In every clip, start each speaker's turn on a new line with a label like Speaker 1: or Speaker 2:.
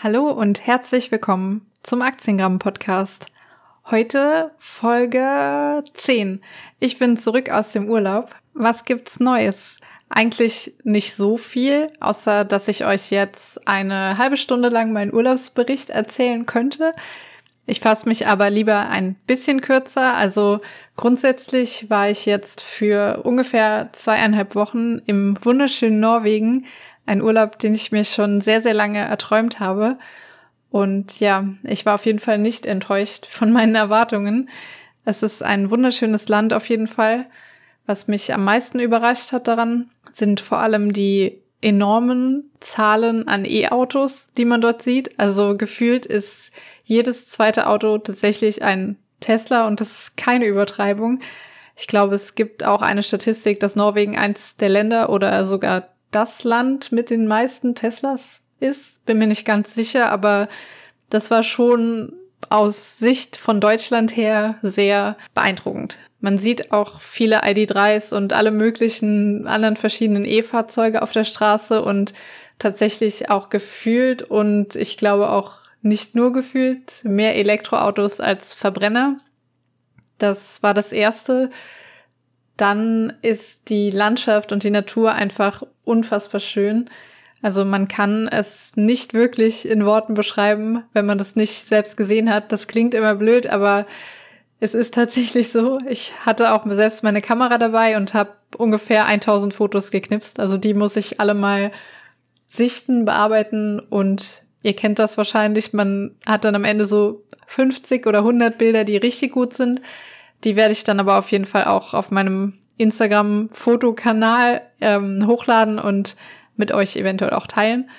Speaker 1: Hallo und herzlich willkommen zum Aktiengramm Podcast. Heute Folge 10. Ich bin zurück aus dem Urlaub. Was gibt's Neues? Eigentlich nicht so viel, außer dass ich euch jetzt eine halbe Stunde lang meinen Urlaubsbericht erzählen könnte. Ich fasse mich aber lieber ein bisschen kürzer. Also grundsätzlich war ich jetzt für ungefähr zweieinhalb Wochen im wunderschönen Norwegen ein Urlaub, den ich mir schon sehr, sehr lange erträumt habe. Und ja, ich war auf jeden Fall nicht enttäuscht von meinen Erwartungen. Es ist ein wunderschönes Land auf jeden Fall. Was mich am meisten überrascht hat daran, sind vor allem die enormen Zahlen an E-Autos, die man dort sieht. Also gefühlt ist jedes zweite Auto tatsächlich ein Tesla und das ist keine Übertreibung. Ich glaube, es gibt auch eine Statistik, dass Norwegen eins der Länder oder sogar das Land mit den meisten Teslas ist. Bin mir nicht ganz sicher, aber das war schon aus Sicht von Deutschland her sehr beeindruckend. Man sieht auch viele ID3s und alle möglichen anderen verschiedenen E-Fahrzeuge auf der Straße und tatsächlich auch gefühlt und ich glaube auch nicht nur gefühlt mehr Elektroautos als Verbrenner. Das war das erste dann ist die Landschaft und die Natur einfach unfassbar schön. Also man kann es nicht wirklich in Worten beschreiben, wenn man das nicht selbst gesehen hat. Das klingt immer blöd, aber es ist tatsächlich so. Ich hatte auch selbst meine Kamera dabei und habe ungefähr 1000 Fotos geknipst. Also die muss ich alle mal sichten, bearbeiten und ihr kennt das wahrscheinlich. Man hat dann am Ende so 50 oder 100 Bilder, die richtig gut sind. Die werde ich dann aber auf jeden Fall auch auf meinem Instagram-Fotokanal ähm, hochladen und mit euch eventuell auch teilen.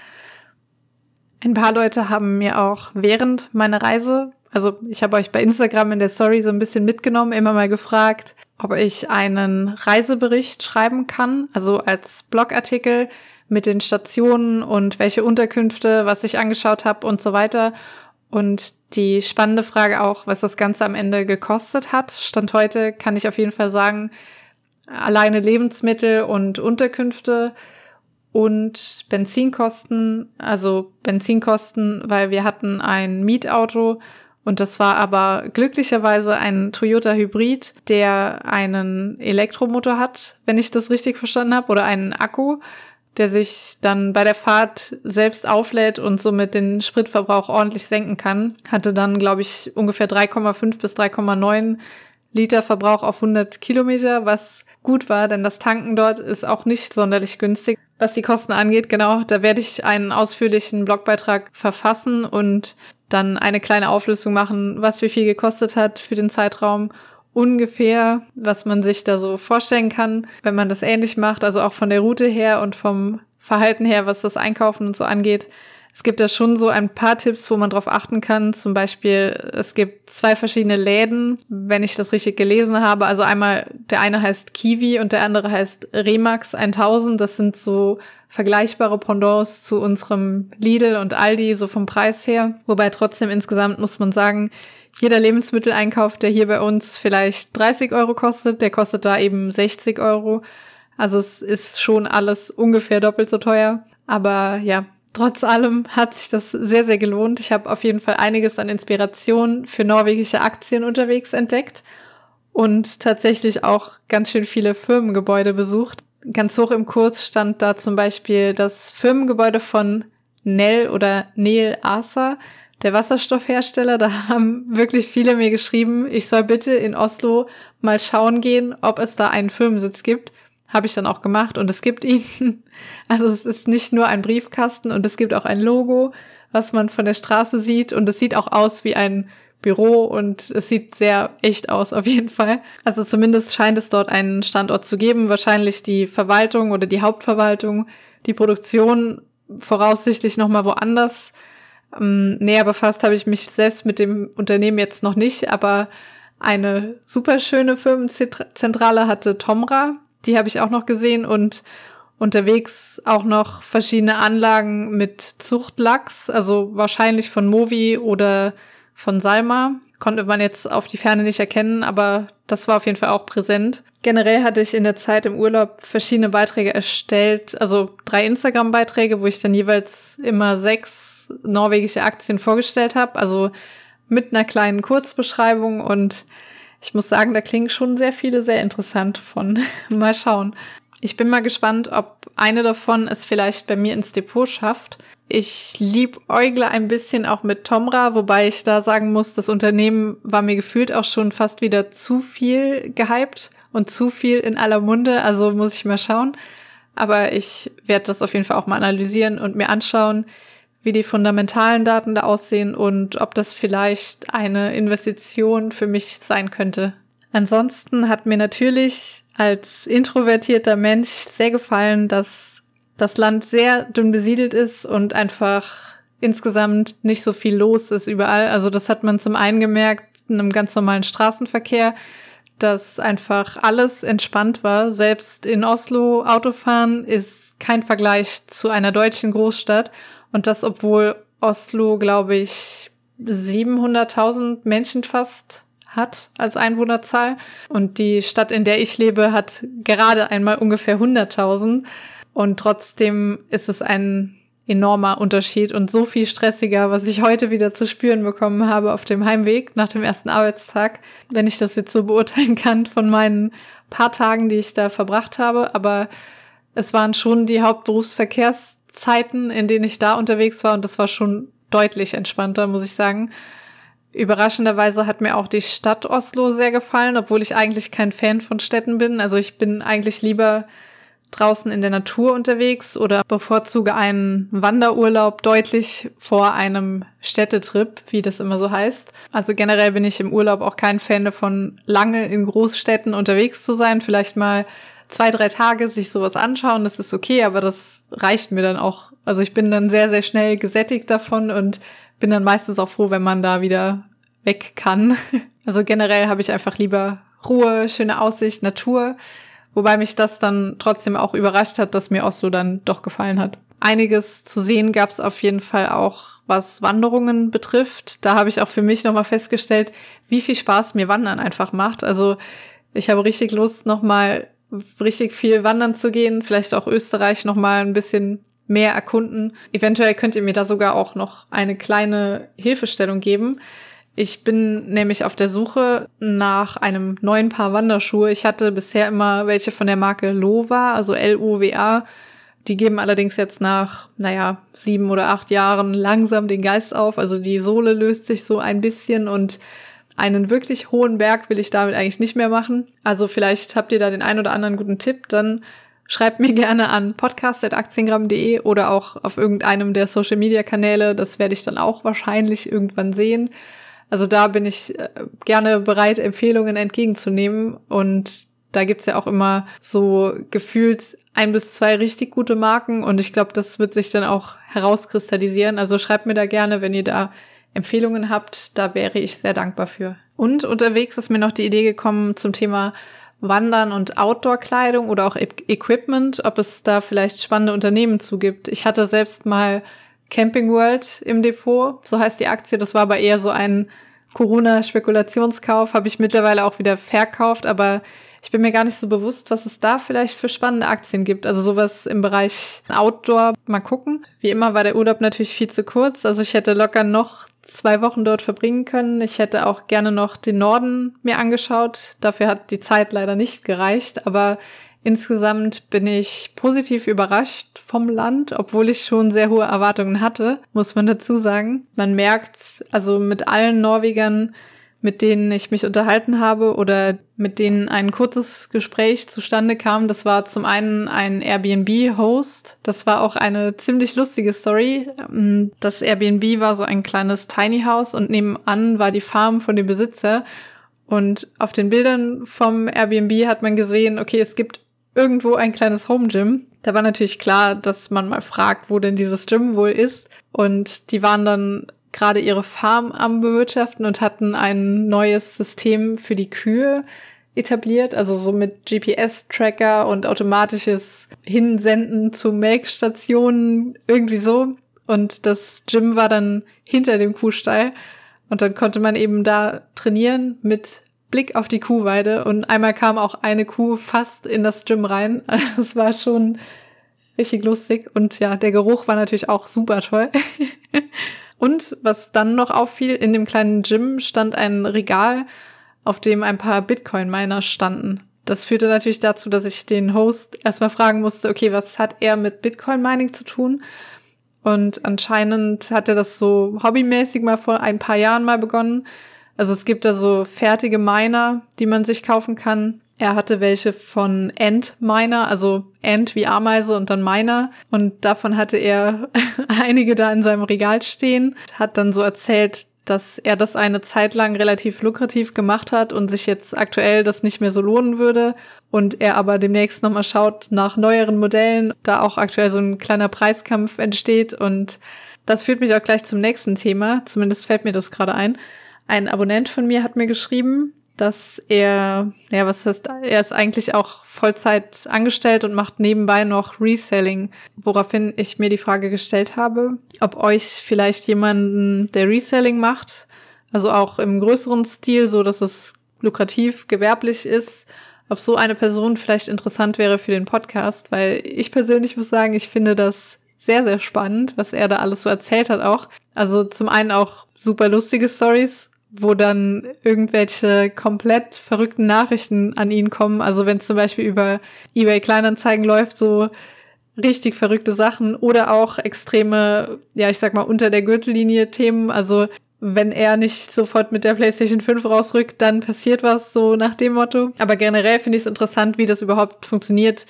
Speaker 1: Ein paar Leute haben mir auch während meiner Reise, also ich habe euch bei Instagram in der Story so ein bisschen mitgenommen, immer mal gefragt, ob ich einen Reisebericht schreiben kann, also als Blogartikel mit den Stationen und welche Unterkünfte, was ich angeschaut habe und so weiter. Und die spannende Frage auch, was das Ganze am Ende gekostet hat. Stand heute kann ich auf jeden Fall sagen, alleine Lebensmittel und Unterkünfte und Benzinkosten, also Benzinkosten, weil wir hatten ein Mietauto und das war aber glücklicherweise ein Toyota Hybrid, der einen Elektromotor hat, wenn ich das richtig verstanden habe, oder einen Akku der sich dann bei der Fahrt selbst auflädt und somit den Spritverbrauch ordentlich senken kann. Hatte dann, glaube ich, ungefähr 3,5 bis 3,9 Liter Verbrauch auf 100 Kilometer, was gut war, denn das Tanken dort ist auch nicht sonderlich günstig. Was die Kosten angeht, genau, da werde ich einen ausführlichen Blogbeitrag verfassen und dann eine kleine Auflösung machen, was wie viel gekostet hat für den Zeitraum ungefähr, was man sich da so vorstellen kann, wenn man das ähnlich macht, also auch von der Route her und vom Verhalten her, was das Einkaufen und so angeht. Es gibt da schon so ein paar Tipps, wo man drauf achten kann. Zum Beispiel, es gibt zwei verschiedene Läden, wenn ich das richtig gelesen habe. Also einmal, der eine heißt Kiwi und der andere heißt Remax 1000. Das sind so vergleichbare Pendants zu unserem Lidl und Aldi, so vom Preis her. Wobei trotzdem insgesamt muss man sagen, jeder Lebensmitteleinkauf, der hier bei uns vielleicht 30 Euro kostet, der kostet da eben 60 Euro. Also es ist schon alles ungefähr doppelt so teuer. Aber ja, trotz allem hat sich das sehr, sehr gelohnt. Ich habe auf jeden Fall einiges an Inspiration für norwegische Aktien unterwegs entdeckt und tatsächlich auch ganz schön viele Firmengebäude besucht. Ganz hoch im Kurs stand da zum Beispiel das Firmengebäude von Nell oder Neil Asa der Wasserstoffhersteller, da haben wirklich viele mir geschrieben, ich soll bitte in Oslo mal schauen gehen, ob es da einen Firmensitz gibt. Habe ich dann auch gemacht und es gibt ihn. Also es ist nicht nur ein Briefkasten und es gibt auch ein Logo, was man von der Straße sieht und es sieht auch aus wie ein Büro und es sieht sehr echt aus auf jeden Fall. Also zumindest scheint es dort einen Standort zu geben, wahrscheinlich die Verwaltung oder die Hauptverwaltung, die Produktion voraussichtlich noch mal woanders ähm, näher befasst habe ich mich selbst mit dem Unternehmen jetzt noch nicht, aber eine super schöne Firmenzentrale hatte Tomra. Die habe ich auch noch gesehen und unterwegs auch noch verschiedene Anlagen mit Zuchtlachs, also wahrscheinlich von Movi oder von Salma. konnte man jetzt auf die Ferne nicht erkennen, aber das war auf jeden Fall auch präsent. Generell hatte ich in der Zeit im Urlaub verschiedene Beiträge erstellt, also drei Instagram-Beiträge, wo ich dann jeweils immer sechs norwegische Aktien vorgestellt habe, also mit einer kleinen Kurzbeschreibung und ich muss sagen, da klingen schon sehr viele sehr interessant von. mal schauen. Ich bin mal gespannt, ob eine davon es vielleicht bei mir ins Depot schafft. Ich liebäugle ein bisschen auch mit Tomra, wobei ich da sagen muss, das Unternehmen war mir gefühlt auch schon fast wieder zu viel gehypt und zu viel in aller Munde. Also muss ich mal schauen. Aber ich werde das auf jeden Fall auch mal analysieren und mir anschauen, wie die fundamentalen Daten da aussehen und ob das vielleicht eine Investition für mich sein könnte. Ansonsten hat mir natürlich als introvertierter Mensch sehr gefallen, dass das Land sehr dünn besiedelt ist und einfach insgesamt nicht so viel los ist überall. Also das hat man zum einen gemerkt in einem ganz normalen Straßenverkehr, dass einfach alles entspannt war. Selbst in Oslo Autofahren ist kein Vergleich zu einer deutschen Großstadt. Und das, obwohl Oslo, glaube ich, 700.000 Menschen fast hat als Einwohnerzahl. Und die Stadt, in der ich lebe, hat gerade einmal ungefähr 100.000. Und trotzdem ist es ein enormer Unterschied und so viel stressiger, was ich heute wieder zu spüren bekommen habe auf dem Heimweg nach dem ersten Arbeitstag, wenn ich das jetzt so beurteilen kann von meinen paar Tagen, die ich da verbracht habe. Aber es waren schon die Hauptberufsverkehrszeiten, in denen ich da unterwegs war und das war schon deutlich entspannter, muss ich sagen. Überraschenderweise hat mir auch die Stadt Oslo sehr gefallen, obwohl ich eigentlich kein Fan von Städten bin. Also ich bin eigentlich lieber draußen in der Natur unterwegs oder bevorzuge einen Wanderurlaub deutlich vor einem Städtetrip, wie das immer so heißt. Also generell bin ich im Urlaub auch kein Fan davon, lange in Großstädten unterwegs zu sein. Vielleicht mal zwei, drei Tage sich sowas anschauen, das ist okay, aber das reicht mir dann auch. Also ich bin dann sehr, sehr schnell gesättigt davon und bin dann meistens auch froh, wenn man da wieder weg kann. Also generell habe ich einfach lieber Ruhe, schöne Aussicht, Natur. Wobei mich das dann trotzdem auch überrascht hat, dass mir Oslo dann doch gefallen hat. Einiges zu sehen gab es auf jeden Fall auch, was Wanderungen betrifft. Da habe ich auch für mich nochmal festgestellt, wie viel Spaß mir Wandern einfach macht. Also ich habe richtig Lust, nochmal richtig viel wandern zu gehen, vielleicht auch Österreich nochmal ein bisschen mehr erkunden. Eventuell könnt ihr mir da sogar auch noch eine kleine Hilfestellung geben. Ich bin nämlich auf der Suche nach einem neuen Paar Wanderschuhe. Ich hatte bisher immer welche von der Marke Lova, also L-O-W-A. Die geben allerdings jetzt nach, naja, sieben oder acht Jahren langsam den Geist auf. Also die Sohle löst sich so ein bisschen und einen wirklich hohen Berg will ich damit eigentlich nicht mehr machen. Also vielleicht habt ihr da den einen oder anderen guten Tipp. Dann Schreibt mir gerne an podcast.aktiengramm.de oder auch auf irgendeinem der Social Media Kanäle. Das werde ich dann auch wahrscheinlich irgendwann sehen. Also da bin ich äh, gerne bereit, Empfehlungen entgegenzunehmen. Und da gibt's ja auch immer so gefühlt ein bis zwei richtig gute Marken. Und ich glaube, das wird sich dann auch herauskristallisieren. Also schreibt mir da gerne, wenn ihr da Empfehlungen habt. Da wäre ich sehr dankbar für. Und unterwegs ist mir noch die Idee gekommen zum Thema Wandern und Outdoor-Kleidung oder auch e Equipment, ob es da vielleicht spannende Unternehmen zugibt. Ich hatte selbst mal Camping World im Depot, so heißt die Aktie. Das war aber eher so ein Corona-Spekulationskauf, habe ich mittlerweile auch wieder verkauft, aber ich bin mir gar nicht so bewusst, was es da vielleicht für spannende Aktien gibt. Also sowas im Bereich Outdoor. Mal gucken. Wie immer war der Urlaub natürlich viel zu kurz. Also ich hätte locker noch zwei Wochen dort verbringen können. Ich hätte auch gerne noch den Norden mir angeschaut. Dafür hat die Zeit leider nicht gereicht, aber insgesamt bin ich positiv überrascht vom Land, obwohl ich schon sehr hohe Erwartungen hatte, muss man dazu sagen. Man merkt also mit allen Norwegern, mit denen ich mich unterhalten habe oder mit denen ein kurzes Gespräch zustande kam. Das war zum einen ein Airbnb-Host. Das war auch eine ziemlich lustige Story. Ähm, das Airbnb war so ein kleines Tiny House und nebenan war die Farm von dem Besitzer. Und auf den Bildern vom Airbnb hat man gesehen, okay, es gibt irgendwo ein kleines Home Gym. Da war natürlich klar, dass man mal fragt, wo denn dieses Gym wohl ist. Und die waren dann gerade ihre Farm am bewirtschaften und hatten ein neues System für die Kühe etabliert, also so mit GPS-Tracker und automatisches Hinsenden zu Melkstationen, irgendwie so. Und das Gym war dann hinter dem Kuhstall. Und dann konnte man eben da trainieren mit Blick auf die Kuhweide. Und einmal kam auch eine Kuh fast in das Gym rein. Das war schon richtig lustig. Und ja, der Geruch war natürlich auch super toll. Und was dann noch auffiel, in dem kleinen Gym stand ein Regal, auf dem ein paar Bitcoin-Miner standen. Das führte natürlich dazu, dass ich den Host erstmal fragen musste, okay, was hat er mit Bitcoin-Mining zu tun? Und anscheinend hat er das so hobbymäßig mal vor ein paar Jahren mal begonnen. Also es gibt da so fertige Miner, die man sich kaufen kann. Er hatte welche von Ant Miner, also Ant wie Ameise und dann Miner. Und davon hatte er einige da in seinem Regal stehen. Hat dann so erzählt, dass er das eine Zeit lang relativ lukrativ gemacht hat und sich jetzt aktuell das nicht mehr so lohnen würde. Und er aber demnächst nochmal schaut nach neueren Modellen, da auch aktuell so ein kleiner Preiskampf entsteht. Und das führt mich auch gleich zum nächsten Thema. Zumindest fällt mir das gerade ein. Ein Abonnent von mir hat mir geschrieben, dass er, ja, was heißt, er ist eigentlich auch Vollzeit angestellt und macht nebenbei noch Reselling, woraufhin ich mir die Frage gestellt habe, ob euch vielleicht jemanden, der Reselling macht, also auch im größeren Stil, so dass es lukrativ, gewerblich ist, ob so eine Person vielleicht interessant wäre für den Podcast, weil ich persönlich muss sagen, ich finde das sehr, sehr spannend, was er da alles so erzählt hat auch. Also zum einen auch super lustige Stories, wo dann irgendwelche komplett verrückten Nachrichten an ihn kommen. Also wenn es zum Beispiel über eBay Kleinanzeigen läuft, so richtig verrückte Sachen oder auch extreme, ja, ich sag mal, unter der Gürtellinie Themen. Also wenn er nicht sofort mit der PlayStation 5 rausrückt, dann passiert was so nach dem Motto. Aber generell finde ich es interessant, wie das überhaupt funktioniert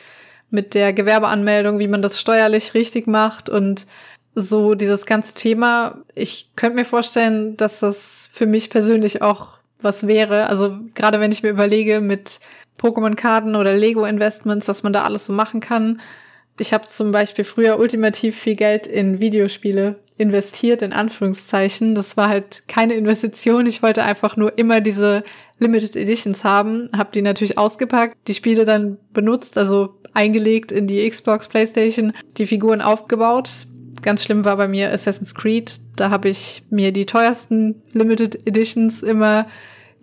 Speaker 1: mit der Gewerbeanmeldung, wie man das steuerlich richtig macht und so dieses ganze Thema. Ich könnte mir vorstellen, dass das für mich persönlich auch was wäre. Also gerade wenn ich mir überlege mit Pokémon-Karten oder Lego-Investments, was man da alles so machen kann. Ich habe zum Beispiel früher ultimativ viel Geld in Videospiele investiert, in Anführungszeichen. Das war halt keine Investition. Ich wollte einfach nur immer diese Limited Editions haben, habe die natürlich ausgepackt, die Spiele dann benutzt, also eingelegt in die Xbox, PlayStation, die Figuren aufgebaut, Ganz schlimm war bei mir Assassin's Creed. Da habe ich mir die teuersten Limited Editions immer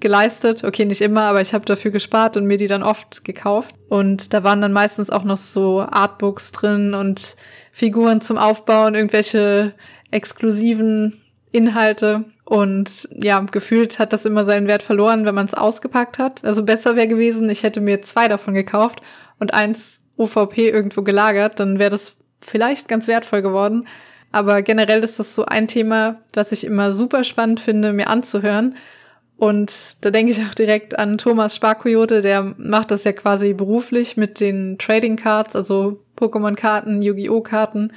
Speaker 1: geleistet. Okay, nicht immer, aber ich habe dafür gespart und mir die dann oft gekauft. Und da waren dann meistens auch noch so Artbooks drin und Figuren zum Aufbauen, irgendwelche exklusiven Inhalte. Und ja, gefühlt hat das immer seinen Wert verloren, wenn man es ausgepackt hat. Also besser wäre gewesen, ich hätte mir zwei davon gekauft und eins OVP irgendwo gelagert, dann wäre das vielleicht ganz wertvoll geworden. Aber generell ist das so ein Thema, was ich immer super spannend finde, mir anzuhören. Und da denke ich auch direkt an Thomas Sparkoyote, der macht das ja quasi beruflich mit den Trading Cards, also Pokémon-Karten, Yu-Gi-Oh! Karten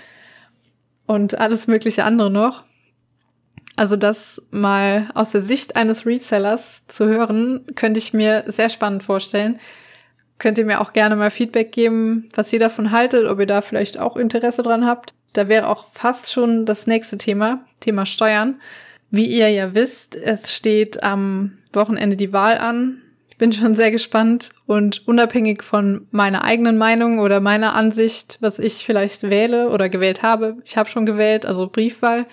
Speaker 1: und alles mögliche andere noch. Also das mal aus der Sicht eines Resellers zu hören, könnte ich mir sehr spannend vorstellen. Könnt ihr mir auch gerne mal Feedback geben, was ihr davon haltet, ob ihr da vielleicht auch Interesse dran habt. Da wäre auch fast schon das nächste Thema, Thema Steuern. Wie ihr ja wisst, es steht am Wochenende die Wahl an. Ich bin schon sehr gespannt und unabhängig von meiner eigenen Meinung oder meiner Ansicht, was ich vielleicht wähle oder gewählt habe, ich habe schon gewählt, also Briefwahl,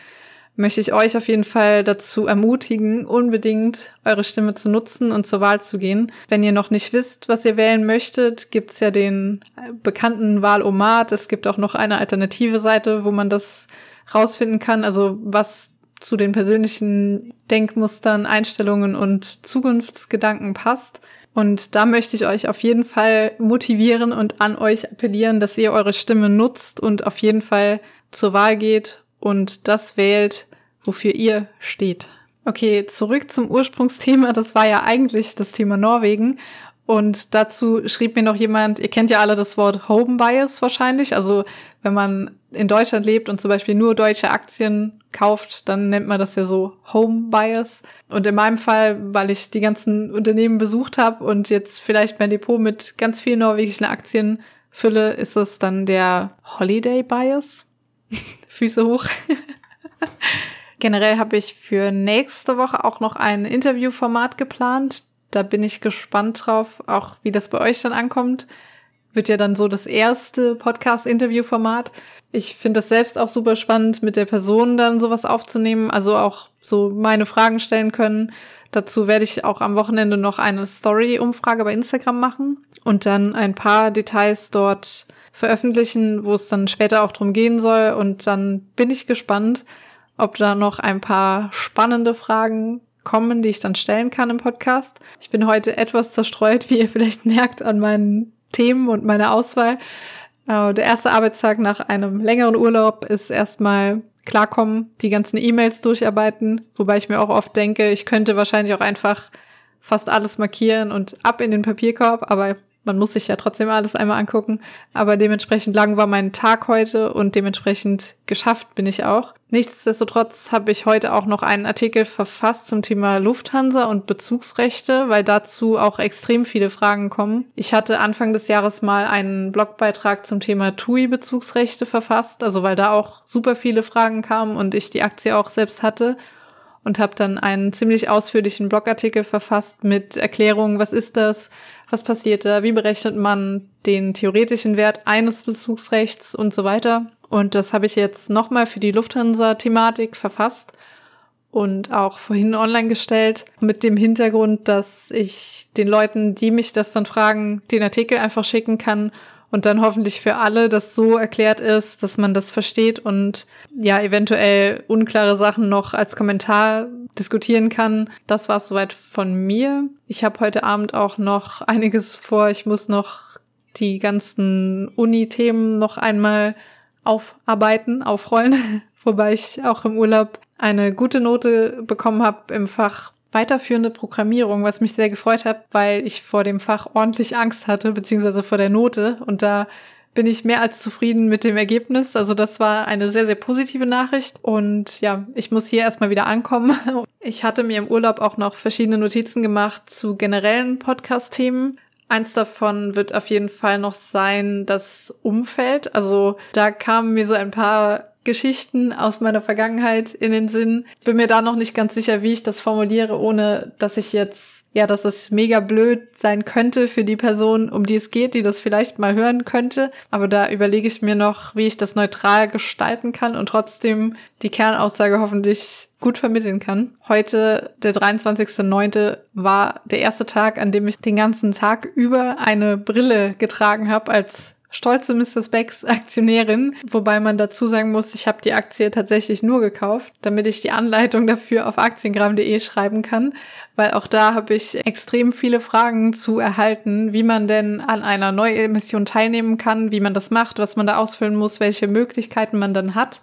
Speaker 1: möchte ich euch auf jeden Fall dazu ermutigen, unbedingt eure Stimme zu nutzen und zur Wahl zu gehen. Wenn ihr noch nicht wisst, was ihr wählen möchtet, gibt's ja den bekannten Wahlomat. Es gibt auch noch eine alternative Seite, wo man das rausfinden kann, also was zu den persönlichen Denkmustern, Einstellungen und Zukunftsgedanken passt. Und da möchte ich euch auf jeden Fall motivieren und an euch appellieren, dass ihr eure Stimme nutzt und auf jeden Fall zur Wahl geht und das wählt, wofür ihr steht. Okay, zurück zum Ursprungsthema. Das war ja eigentlich das Thema Norwegen. Und dazu schrieb mir noch jemand, ihr kennt ja alle das Wort Home Bias wahrscheinlich. Also wenn man in Deutschland lebt und zum Beispiel nur deutsche Aktien kauft, dann nennt man das ja so Home Bias. Und in meinem Fall, weil ich die ganzen Unternehmen besucht habe und jetzt vielleicht mein Depot mit ganz vielen norwegischen Aktien fülle, ist es dann der Holiday Bias. Füße hoch. Generell habe ich für nächste Woche auch noch ein Interviewformat geplant. Da bin ich gespannt drauf, auch wie das bei euch dann ankommt. Wird ja dann so das erste Podcast-Interviewformat. Ich finde das selbst auch super spannend, mit der Person dann sowas aufzunehmen, also auch so meine Fragen stellen können. Dazu werde ich auch am Wochenende noch eine Story-Umfrage bei Instagram machen und dann ein paar Details dort veröffentlichen, wo es dann später auch drum gehen soll. Und dann bin ich gespannt, ob da noch ein paar spannende Fragen kommen, die ich dann stellen kann im Podcast. Ich bin heute etwas zerstreut, wie ihr vielleicht merkt, an meinen Themen und meiner Auswahl. Äh, der erste Arbeitstag nach einem längeren Urlaub ist erstmal klarkommen, die ganzen E-Mails durcharbeiten, wobei ich mir auch oft denke, ich könnte wahrscheinlich auch einfach fast alles markieren und ab in den Papierkorb, aber man muss sich ja trotzdem alles einmal angucken. Aber dementsprechend lang war mein Tag heute und dementsprechend geschafft bin ich auch. Nichtsdestotrotz habe ich heute auch noch einen Artikel verfasst zum Thema Lufthansa und Bezugsrechte, weil dazu auch extrem viele Fragen kommen. Ich hatte Anfang des Jahres mal einen Blogbeitrag zum Thema TUI-Bezugsrechte verfasst, also weil da auch super viele Fragen kamen und ich die Aktie auch selbst hatte und habe dann einen ziemlich ausführlichen Blogartikel verfasst mit Erklärungen, was ist das, was passiert da, wie berechnet man den theoretischen Wert eines Bezugsrechts und so weiter. Und das habe ich jetzt nochmal für die Lufthansa-Thematik verfasst und auch vorhin online gestellt, mit dem Hintergrund, dass ich den Leuten, die mich das dann fragen, den Artikel einfach schicken kann und dann hoffentlich für alle das so erklärt ist, dass man das versteht und ja, eventuell unklare Sachen noch als Kommentar diskutieren kann. Das war soweit von mir. Ich habe heute Abend auch noch einiges vor. Ich muss noch die ganzen Uni-Themen noch einmal aufarbeiten, aufrollen, wobei ich auch im Urlaub eine gute Note bekommen habe im Fach weiterführende Programmierung, was mich sehr gefreut hat, weil ich vor dem Fach ordentlich Angst hatte, beziehungsweise vor der Note. Und da bin ich mehr als zufrieden mit dem Ergebnis. Also das war eine sehr, sehr positive Nachricht. Und ja, ich muss hier erstmal wieder ankommen. Ich hatte mir im Urlaub auch noch verschiedene Notizen gemacht zu generellen Podcast-Themen. Eins davon wird auf jeden Fall noch sein, das Umfeld. Also da kamen mir so ein paar Geschichten aus meiner Vergangenheit in den Sinn. Bin mir da noch nicht ganz sicher, wie ich das formuliere, ohne dass ich jetzt, ja, dass es mega blöd sein könnte für die Person, um die es geht, die das vielleicht mal hören könnte. Aber da überlege ich mir noch, wie ich das neutral gestalten kann und trotzdem die Kernaussage hoffentlich gut vermitteln kann. Heute, der 23.09., war der erste Tag, an dem ich den ganzen Tag über eine Brille getragen habe als stolze Mr. Specs Aktionärin, wobei man dazu sagen muss, ich habe die Aktie tatsächlich nur gekauft, damit ich die Anleitung dafür auf aktiengramm.de schreiben kann, weil auch da habe ich extrem viele Fragen zu erhalten, wie man denn an einer Neuemission teilnehmen kann, wie man das macht, was man da ausfüllen muss, welche Möglichkeiten man dann hat.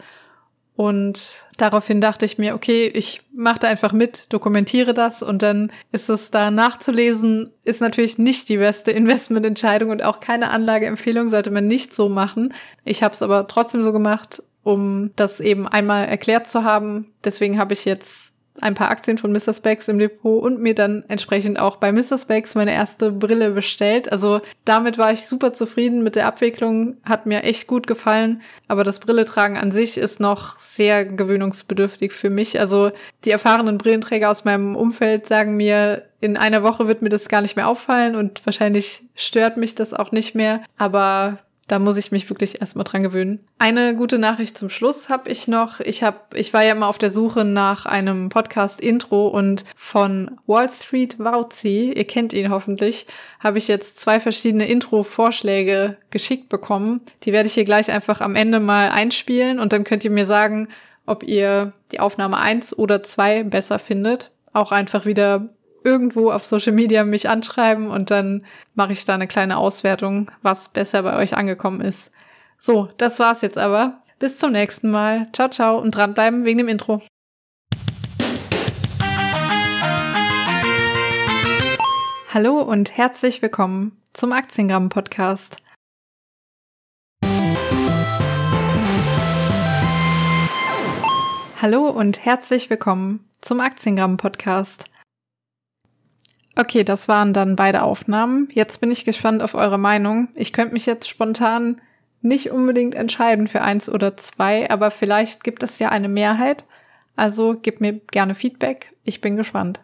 Speaker 1: Und daraufhin dachte ich mir, okay, ich mache da einfach mit, dokumentiere das und dann ist es da nachzulesen, ist natürlich nicht die beste Investmententscheidung und auch keine Anlageempfehlung sollte man nicht so machen. Ich habe es aber trotzdem so gemacht, um das eben einmal erklärt zu haben. Deswegen habe ich jetzt ein paar Aktien von Mr. Specs im Depot und mir dann entsprechend auch bei Mr. Specs meine erste Brille bestellt. Also damit war ich super zufrieden mit der Abwicklung, hat mir echt gut gefallen. Aber das Brilletragen an sich ist noch sehr gewöhnungsbedürftig für mich. Also die erfahrenen Brillenträger aus meinem Umfeld sagen mir, in einer Woche wird mir das gar nicht mehr auffallen und wahrscheinlich stört mich das auch nicht mehr. Aber da muss ich mich wirklich erstmal dran gewöhnen. Eine gute Nachricht zum Schluss habe ich noch. Ich habe, ich war ja immer auf der Suche nach einem Podcast-Intro und von Wall Street Wauzi, ihr kennt ihn hoffentlich, habe ich jetzt zwei verschiedene Intro-Vorschläge geschickt bekommen. Die werde ich hier gleich einfach am Ende mal einspielen und dann könnt ihr mir sagen, ob ihr die Aufnahme eins oder zwei besser findet. Auch einfach wieder irgendwo auf Social Media mich anschreiben und dann mache ich da eine kleine Auswertung, was besser bei euch angekommen ist. So, das war's jetzt aber. Bis zum nächsten Mal. Ciao, ciao und dranbleiben wegen dem Intro. Hallo und herzlich willkommen zum Aktiengramm Podcast. Hallo und herzlich willkommen zum Aktiengramm Podcast. Okay, das waren dann beide Aufnahmen. Jetzt bin ich gespannt auf eure Meinung. Ich könnte mich jetzt spontan nicht unbedingt entscheiden für eins oder zwei, aber vielleicht gibt es ja eine Mehrheit. Also gebt mir gerne Feedback. Ich bin gespannt.